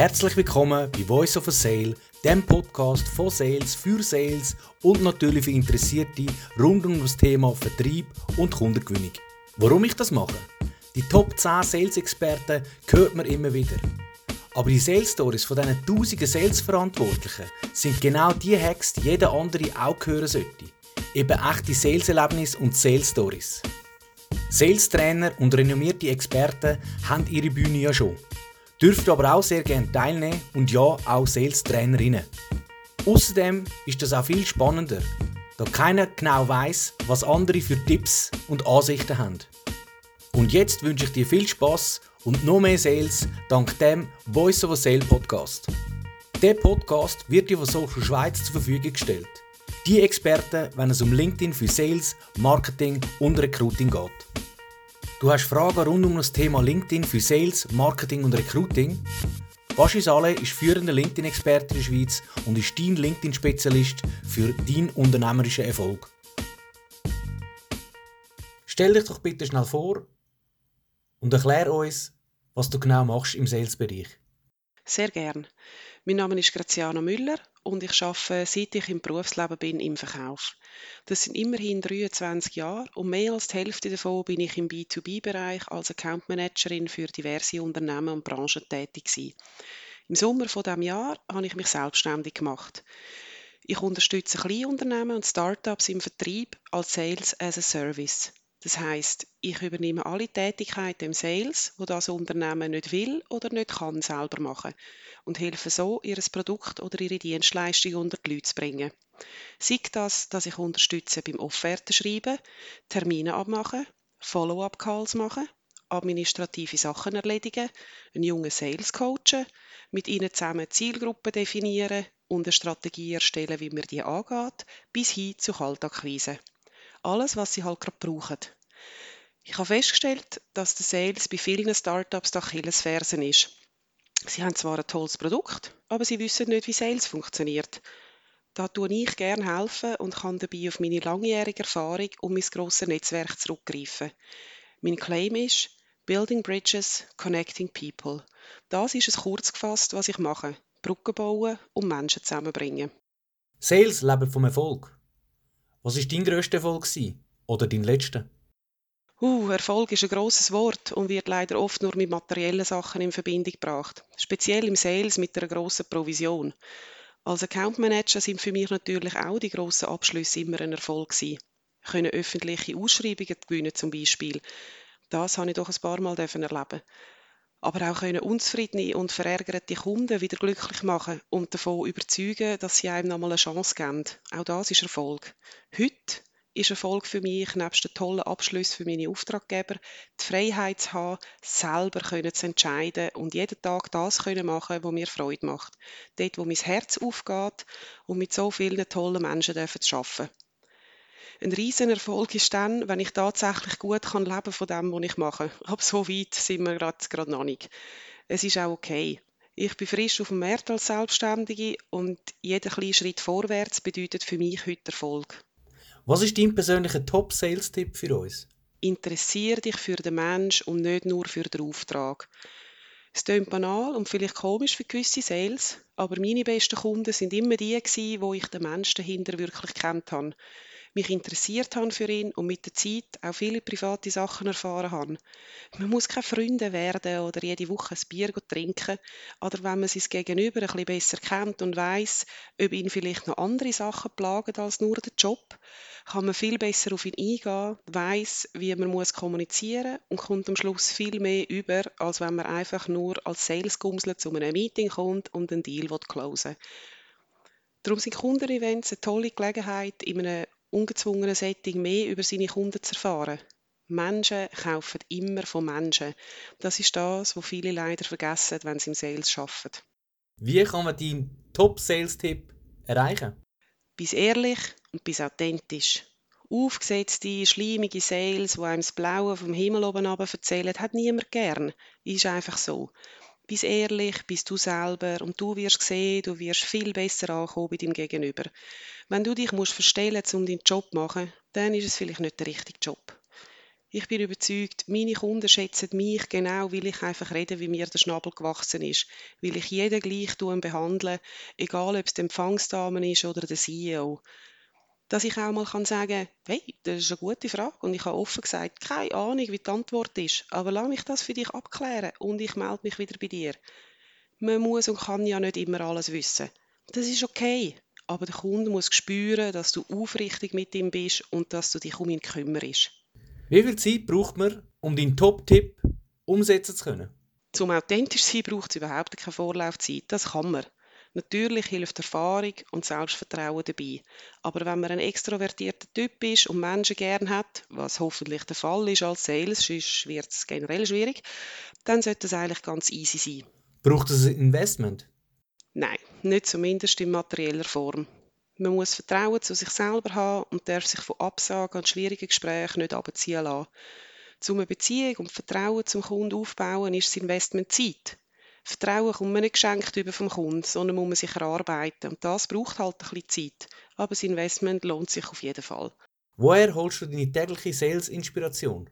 Herzlich willkommen bei Voice of a Sale, dem Podcast von Sales für Sales und natürlich für Interessierte rund um das Thema Vertrieb und Kundengewinnung. Warum ich das mache? Die Top 10 Sales-Experten hört man immer wieder. Aber die Sales Stories von diesen tausenden Sales-Verantwortlichen sind genau die Hacks, die jeder andere auch hören sollte. Eben echte Sales-Erlebnisse und Sales-Stories. Sales-Trainer und renommierte Experten haben ihre Bühne ja schon. Dürft aber auch sehr gerne teilnehmen und ja, auch Sales-Trainerinnen. Außerdem ist das auch viel spannender, da keiner genau weiß, was andere für Tipps und Ansichten haben. Und jetzt wünsche ich dir viel Spaß und noch mehr Sales dank dem Voice of a Sale Podcast. Der Podcast wird dir von Social Schweiz zur Verfügung gestellt. Die Experten, wenn es um LinkedIn für Sales, Marketing und Recruiting geht. Du hast Fragen rund um das Thema LinkedIn für Sales, Marketing und Recruiting? Baschi Saleh ist führender LinkedIn-Experte in der Schweiz und ist dein LinkedIn-Spezialist für deinen unternehmerischen Erfolg. Stell dich doch bitte schnell vor und erklär uns, was du genau machst im Sales-Bereich. Sehr gern. Mein Name ist Graziano Müller und ich arbeite, seit ich im Berufsleben bin, im Verkauf. Das sind immerhin 23 Jahre und mehr als die Hälfte davon bin ich im B2B-Bereich als Account Managerin für diverse Unternehmen und Branchen tätig gewesen. Im Sommer von dem Jahr habe ich mich selbstständig gemacht. Ich unterstütze Kleinunternehmen und Startups im Vertrieb als Sales as a Service. Das heißt, ich übernehme alle Tätigkeiten im Sales, wo das Unternehmen nicht will oder nicht kann selber machen und helfe so, ihr Produkt oder ihre Dienstleistung unter die Leute zu bringen. Sei das, dass ich unterstütze beim Offertenschreiben, Termine abmachen, Follow-up-Calls machen, administrative Sachen erledigen, einen jungen Sales coachen, mit ihnen zusammen Zielgruppen definieren und eine Strategie erstellen, wie man die angeht, bis hin zu Kaltakquise. Alles, was sie halt gerade brauchen. Ich habe festgestellt, dass der Sales bei vielen Startups der Achillesfersen ist. Sie haben zwar ein tolles Produkt, aber sie wissen nicht, wie Sales funktioniert. Da tue ich gerne helfen und kann dabei auf meine langjährige Erfahrung und mein grosses Netzwerk zurückgreifen. Mein Claim ist Building Bridges, Connecting People. Das ist es kurz gefasst, was ich mache. Brücken bauen und Menschen zusammenbringen. Sales leben vom Erfolg. Was war dein grösster Erfolg? Oder dein letzter? Uh, Erfolg ist ein grosses Wort und wird leider oft nur mit materiellen Sachen in Verbindung gebracht. Speziell im Sales mit einer grossen Provision. Als Account Manager sind für mich natürlich auch die grossen Abschlüsse immer ein Erfolg gewesen. Können öffentliche Ausschreibungen gewinnen zum Beispiel. Das habe ich doch ein paar Mal erleben aber auch können unzufriedene und verärgerte Kunden wieder glücklich machen und davon überzeugen, dass sie einem nochmal eine Chance geben. Auch das ist Erfolg. Heute ist Erfolg für mich, nebst den tollen Abschluss für meine Auftraggeber, die Freiheit zu haben, selber zu entscheiden und jeden Tag das können machen, was mir Freude macht. Dort, wo mein Herz aufgeht und mit so vielen tollen Menschen zu arbeiten. Ein Riesenerfolg ist dann, wenn ich tatsächlich gut kann leben von dem, was ich mache. Aber so weit sind wir gerade noch nicht. Es ist auch okay. Ich bin frisch auf dem Markt als Selbstständige und jeder kleine Schritt vorwärts bedeutet für mich heute Erfolg. Was ist dein persönlicher Top-Sales-Tipp für uns? Interessiere dich für den Mensch und nicht nur für den Auftrag. Es klingt banal und vielleicht komisch für gewisse Sales, aber meine besten Kunden sind immer die, wo ich den Menschen dahinter wirklich kennt habe mich interessiert habe für ihn und mit der Zeit auch viele private Sachen erfahren habe. Man muss keine Freunde werden oder jede Woche ein Bier trinken, oder wenn man sein Gegenüber ein bisschen besser kennt und weiß, ob ihn vielleicht noch andere Sachen plagen als nur der Job, kann man viel besser auf ihn eingehen, weiß, wie man muss kommunizieren und kommt am Schluss viel mehr über, als wenn man einfach nur als Salesgumsel zu einem Meeting kommt und einen Deal closen will. Darum sind Kundenevents eine tolle Gelegenheit, in einem ungezwungenen Setting mehr über seine Kunden zu erfahren. Menschen kaufen immer von Menschen. Das ist das, was viele leider vergessen, wenn sie im Sales arbeiten. Wie kann man deinen Top-Sales-Tipp erreichen? Bis ehrlich und bis authentisch. Aufgesetzte, schleimige Sales, die einem das Blaue vom Himmel oben erzählen, hat niemand gern. Ist einfach so. Bist ehrlich, bist du selber und du wirst sehen, du wirst viel besser ankommen bei deinem Gegenüber. Wenn du dich musst verstellen um deinen Job zu machen, dann ist es vielleicht nicht der richtige Job. Ich bin überzeugt, meine Kunden schätzen mich genau, weil ich einfach rede, wie mir der Schnabel gewachsen ist. Weil ich jeden gleich behandle, egal ob es die Empfangsdame ist oder der CEO. Dass ich auch mal kann sagen hey, das ist eine gute Frage und ich habe offen gesagt, keine Ahnung, wie die Antwort ist, aber lass mich das für dich abklären und ich melde mich wieder bei dir. Man muss und kann ja nicht immer alles wissen. Das ist okay, aber der Kunde muss spüren, dass du aufrichtig mit ihm bist und dass du dich um ihn kümmerst. Wie viel Zeit braucht man, um deinen Top-Tipp umsetzen zu können? Zum authentisch sein braucht es überhaupt keine Vorlaufzeit. Das kann man. Natürlich hilft Erfahrung und Selbstvertrauen dabei. Aber wenn man ein extrovertierter Typ ist und Menschen gern hat, was hoffentlich der Fall ist als Sales, sonst wird es generell schwierig, dann sollte es eigentlich ganz easy sein. Braucht es ein Investment? Nein, nicht zumindest in materieller Form. Man muss Vertrauen zu sich selber haben und darf sich von Absagen an schwierigen Gesprächen nicht abziehen lassen. Um eine Beziehung und Vertrauen zum Kunden aufzubauen, ist das Investment Zeit. Vertrauen kommt man nicht geschenkt über vom Kunden, sondern muss man sich erarbeiten. Und das braucht halt ein bisschen Zeit. Aber das Investment lohnt sich auf jeden Fall. Woher holst du deine tägliche Sales-Inspiration?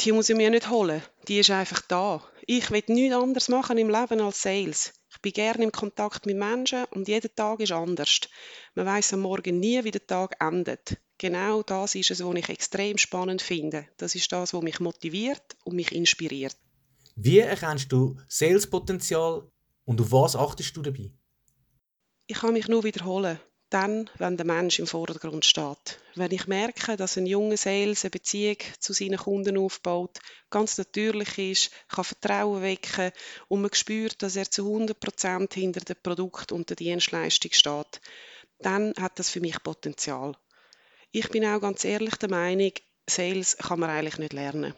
Die muss ich mir nicht holen. Die ist einfach da. Ich will nichts anderes machen im Leben als Sales. Ich bin gerne im Kontakt mit Menschen und jeder Tag ist anders. Man weiß am Morgen nie, wie der Tag endet. Genau das ist es, was ich extrem spannend finde. Das ist das, was mich motiviert und mich inspiriert. Wie erkennst du Salespotenzial und auf was achtest du dabei? Ich kann mich nur wiederholen dann, wenn der Mensch im Vordergrund steht. Wenn ich merke, dass ein junger Sales eine Beziehung zu seinen Kunden aufbaut, ganz natürlich ist, kann Vertrauen wecken und man spürt, dass er zu 100% hinter dem Produkt und der Dienstleistung steht, dann hat das für mich Potenzial. Ich bin auch ganz ehrlich der Meinung, Sales kann man eigentlich nicht lernen.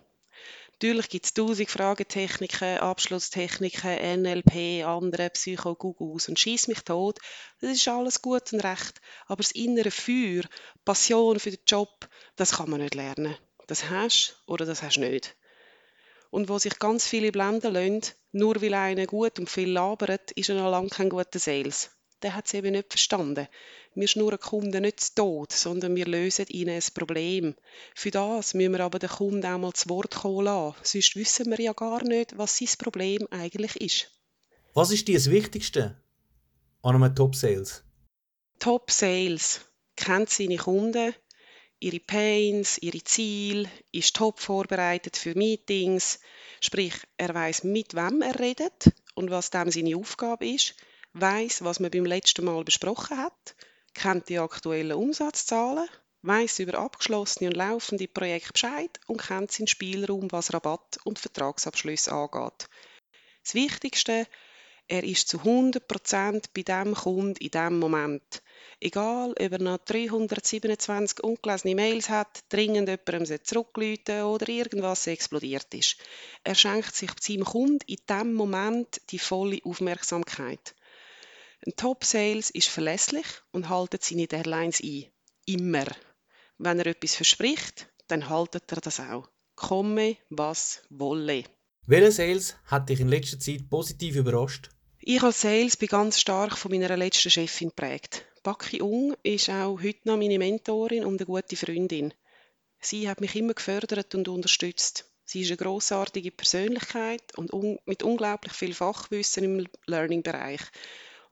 Natürlich gibt es tausend Fragetechniken, Abschlusstechniken, NLP, andere Psycho-Gugus und schieß mich tot. Das ist alles gut und recht. Aber das innere Feuer, Passion für den Job, das kann man nicht lernen. Das hast oder das hast nicht. Und wo sich ganz viele blenden lassen, nur weil einer gut und viel labert, ist er noch lange kein guter Sales der hat es eben nicht verstanden. Wir schnurren Kunden nicht zu Tod, sondern wir lösen ihnen ein Problem. Für das müssen wir aber den Kunden auch mal zu Wort kommen lassen. Sonst wissen wir ja gar nicht, was sein Problem eigentlich ist. Was ist dir das Wichtigste an einem Top-Sales? Top-Sales kennt seine Kunden, ihre Pains, ihre Ziele, ist top vorbereitet für Meetings, sprich, er weiß mit wem er redet und was dem seine Aufgabe ist weiß, was man beim letzten Mal besprochen hat, kennt die aktuellen Umsatzzahlen, weiß über abgeschlossene und laufende Projekte Bescheid und kennt seinen Spielraum, was Rabatt und Vertragsabschlüsse angeht. Das Wichtigste, er ist zu 100% bei dem Kunden in dem Moment. Egal, ob er noch 327 ungelesene Mails hat, dringend jemandem zurückrufen oder irgendwas explodiert ist. Er schenkt sich seinem Kunden in dem Moment die volle Aufmerksamkeit. Ein Top-Sales ist verlässlich und haltet seine Deadlines ein. Immer. Wenn er etwas verspricht, dann haltet er das auch. Komme, was wolle. Welcher Sales hat dich in letzter Zeit positiv überrascht? Ich als Sales bin ganz stark von meiner letzten Chefin geprägt. Baki Ung ist auch heute noch meine Mentorin und eine gute Freundin. Sie hat mich immer gefördert und unterstützt. Sie ist eine großartige Persönlichkeit und un mit unglaublich viel Fachwissen im Learning-Bereich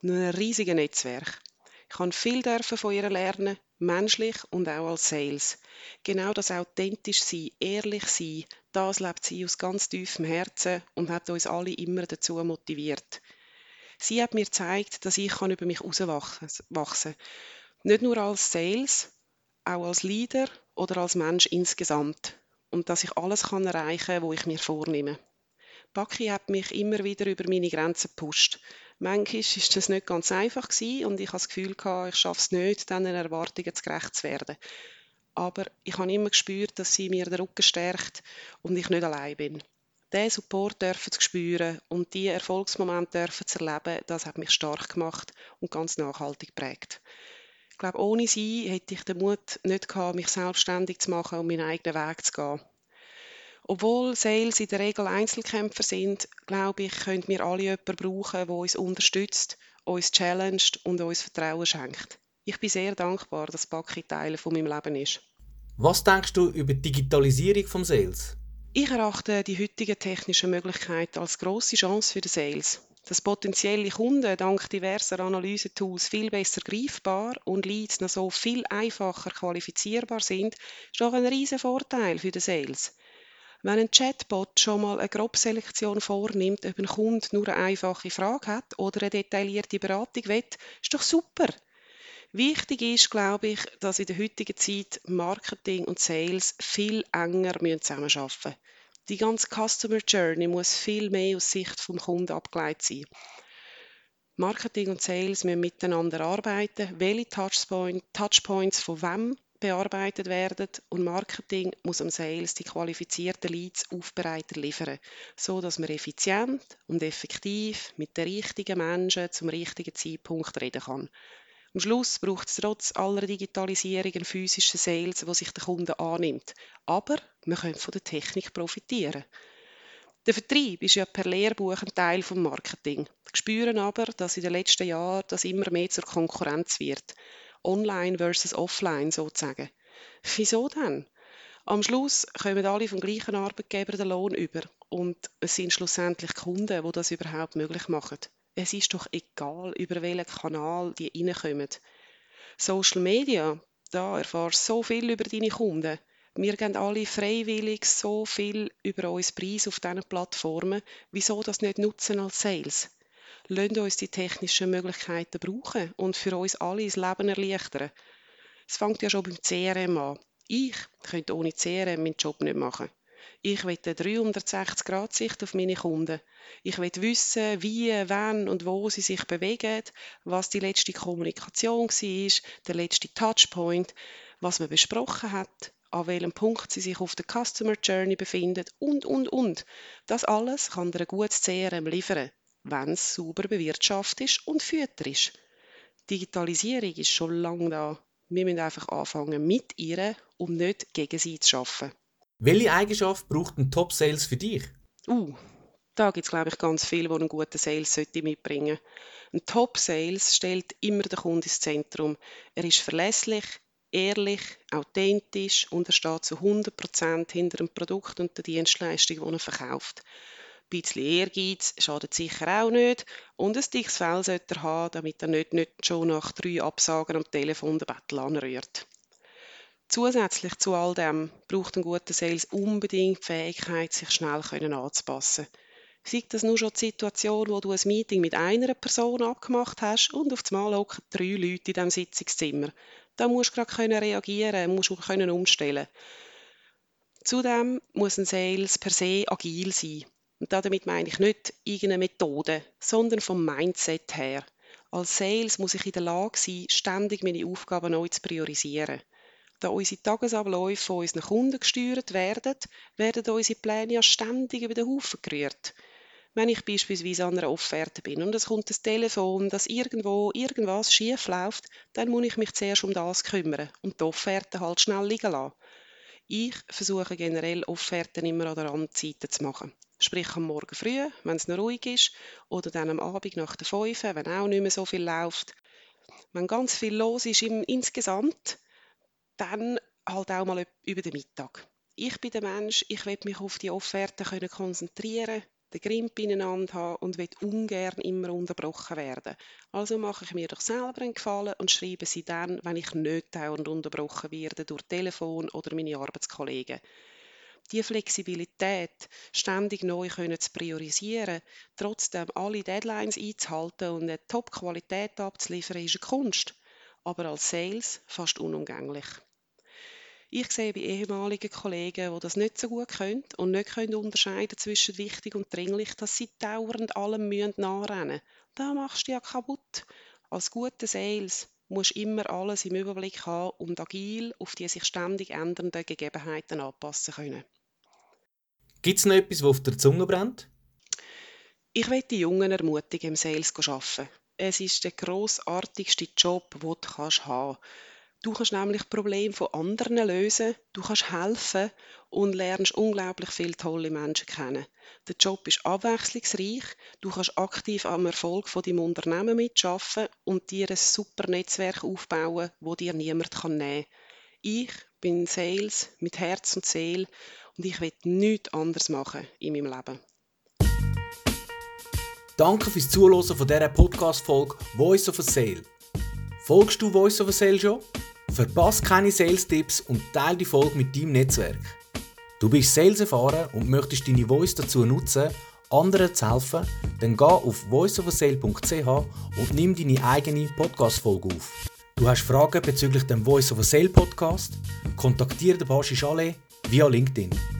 und einem riesigen Netzwerk. Ich kann viel von ihr lernen, menschlich und auch als Sales. Genau das authentisch sein, ehrlich sein, das lebt sie aus ganz tiefem Herzen und hat uns alle immer dazu motiviert. Sie hat mir gezeigt, dass ich über mich herauswachsen kann. Nicht nur als Sales, auch als Leader oder als Mensch insgesamt. Und dass ich alles kann erreichen kann, was ich mir vornehme. Baki hat mich immer wieder über meine Grenzen gepusht. Manchmal war das nicht ganz einfach gewesen und ich hatte das Gefühl, gehabt, ich schaffe es nicht, diesen Erwartungen gerecht zu werden. Aber ich habe immer gespürt, dass sie mir den Rücken stärkt und ich nicht allein bin. Diesen Support dürfen zu spüren und diese Erfolgsmomente dürfen zu erleben, das hat mich stark gemacht und ganz nachhaltig geprägt. Ich glaube, ohne sie hätte ich den Mut nicht gehabt, mich selbstständig zu machen und meinen eigenen Weg zu gehen. Obwohl Sales in der Regel Einzelkämpfer sind, glaube ich, können wir alle jemanden brauchen, der uns unterstützt, uns challenged und uns Vertrauen schenkt. Ich bin sehr dankbar, dass Baki Teil von meinem Leben ist. Was denkst du über die Digitalisierung vom Sales? Ich erachte die heutigen technischen Möglichkeiten als grosse Chance für den Sales. Dass potenzielle Kunden dank diverser Analysetools viel besser greifbar und Leads noch so viel einfacher qualifizierbar sind, ist doch ein riesen Vorteil für den Sales. Wenn ein Chatbot schon mal eine Grobselektion vornimmt, ob ein Kunde nur eine einfache Frage hat oder eine detaillierte Beratung will, ist doch super. Wichtig ist, glaube ich, dass in der heutigen Zeit Marketing und Sales viel enger zusammenarbeiten müssen. Die ganze Customer Journey muss viel mehr aus Sicht vom Kunden abgeleitet sein. Marketing und Sales müssen miteinander arbeiten, welche Touchpoint, Touchpoints von wem bearbeitet werden und Marketing muss am Sales die qualifizierten Leads aufbereitet liefern, so dass man effizient und effektiv mit den richtigen Menschen zum richtigen Zeitpunkt reden kann. Am Schluss braucht es trotz aller Digitalisierung einen physischen Sales, wo sich der Kunde annimmt. Aber man kann von der Technik profitieren. Der Vertrieb ist ja per Lehrbuch ein Teil des Marketing. Wir spüren aber, dass in den letzten Jahren das immer mehr zur Konkurrenz wird. Online versus offline sozusagen. Wieso denn? Am Schluss kommen alle vom gleichen Arbeitgeber den Lohn über und es sind schlussendlich Kunden, die das überhaupt möglich machen. Es ist doch egal, über welchen Kanal die reinkommen. Social Media, da erfährst du so viel über deine Kunden. Wir geben alle freiwillig so viel über uns Preis auf diesen Plattformen. Wieso das nicht nutzen als Sales? Lasst uns die technischen Möglichkeiten brauchen und für uns alle das Leben erleichtern. Es fängt ja schon beim CRM an. Ich könnte ohne CRM meinen Job nicht machen. Ich will eine 360-Grad-Sicht auf meine Kunden. Ich will wissen, wie, wann und wo sie sich bewegen, was die letzte Kommunikation war, der letzte Touchpoint, was man besprochen hat, an welchem Punkt sie sich auf der Customer Journey befinden und, und, und. Das alles kann dir ein gutes CRM liefern, wenn es sauber bewirtschaftet ist und fütter ist. Digitalisierung ist schon lange da. Wir müssen einfach anfangen mit ihr und nicht gegen sie zu arbeiten. Welche Eigenschaft braucht ein Top-Sales für dich? Uh, da gibt es, glaube ich, ganz viel, wo einen guten Sales sollte mitbringen Ein Top-Sales stellt immer den Kunden ins Zentrum. Er ist verlässlich, ehrlich, authentisch und er steht zu 100% hinter dem Produkt und der Dienstleistung, die er verkauft. Ein bisschen Ehrgeiz schadet sicher auch nicht und ein dickes Fell sollte er haben, damit er nicht, nicht schon nach drei Absagen am Telefon den Bettel anrührt. Zusätzlich zu all dem braucht ein guter Sales unbedingt die Fähigkeit, sich schnell anzupassen. Sei das nur schon die Situation, wo du ein Meeting mit einer Person abgemacht hast und auf einmal hocken drei Leute in diesem Sitzungszimmer. Da musst du gerade reagieren, musst du können umstellen. Zudem muss ein Sales per se agil sein. Und damit meine ich nicht irgendeine Methode, sondern vom Mindset her. Als Sales muss ich in der Lage sein, ständig meine Aufgaben neu zu priorisieren. Da unsere Tagesabläufe von unseren Kunden gesteuert werden, werden unsere Pläne ja ständig über den Haufen gerührt. Wenn ich beispielsweise an einer Offerte bin und es kommt ein Telefon, dass irgendwo irgendwas schief läuft, dann muss ich mich zuerst um das kümmern und die Offerte halt schnell liegen lassen. Ich versuche generell Offerten immer an der Randzeiten zu machen. Sprich am Morgen früh, wenn es noch ruhig ist, oder dann am Abend nach der 5, wenn auch nicht mehr so viel läuft. Wenn ganz viel los ist im, insgesamt, dann halt auch mal über den Mittag. Ich bin der Mensch, ich will mich auf die Offerte können konzentrieren, den Grimp ineinander haben und will ungern immer unterbrochen werden. Also mache ich mir doch selber einen Gefallen und schreibe sie dann, wenn ich nicht dauernd unterbrochen werde durch Telefon oder meine Arbeitskollegen. Die Flexibilität, ständig neu können zu priorisieren, trotzdem alle Deadlines einzuhalten und eine Top-Qualität abzuliefern, ist eine Kunst. Aber als Sales fast unumgänglich. Ich sehe bei ehemaligen Kollegen, die das nicht so gut können und nicht können unterscheiden zwischen wichtig und dringlich, dass sie dauernd allem müssen nachrennen Da machst du ja kaputt. Als guter Sales musst du immer alles im Überblick haben und agil auf die sich ständig ändernden Gegebenheiten anpassen können. Gibt es noch etwas, was auf der Zunge brennt? Ich möchte die Jungen ermutigen, im Sales zu arbeiten. Es ist der grossartigste Job, den du haben kannst. Du kannst nämlich Probleme von anderen lösen, du kannst helfen und lernst unglaublich viele tolle Menschen kennen. Der Job ist abwechslungsreich, du kannst aktiv am Erfolg von deinem Unternehmen mitschaffen und dir ein super Netzwerk aufbauen, wo dir niemand kann nehmen. Ich bin Sales mit Herz und Seele und ich will nichts anderes machen in meinem Leben. Danke fürs Zuhören von dieser Podcast-Folge Voice of a Sale. Folgst du Voice of a Sale schon? Verpasse keine Sales-Tipps und teile die Folge mit deinem Netzwerk. Du bist Sales erfahren und möchtest deine Voice dazu nutzen, anderen zu helfen, dann geh auf voiceofasale.ch und nimm deine eigene Podcast-Folge auf. Du hast Fragen bezüglich dem Voice of a Sale Podcast? Kontaktiere den Baschi Chalet via LinkedIn.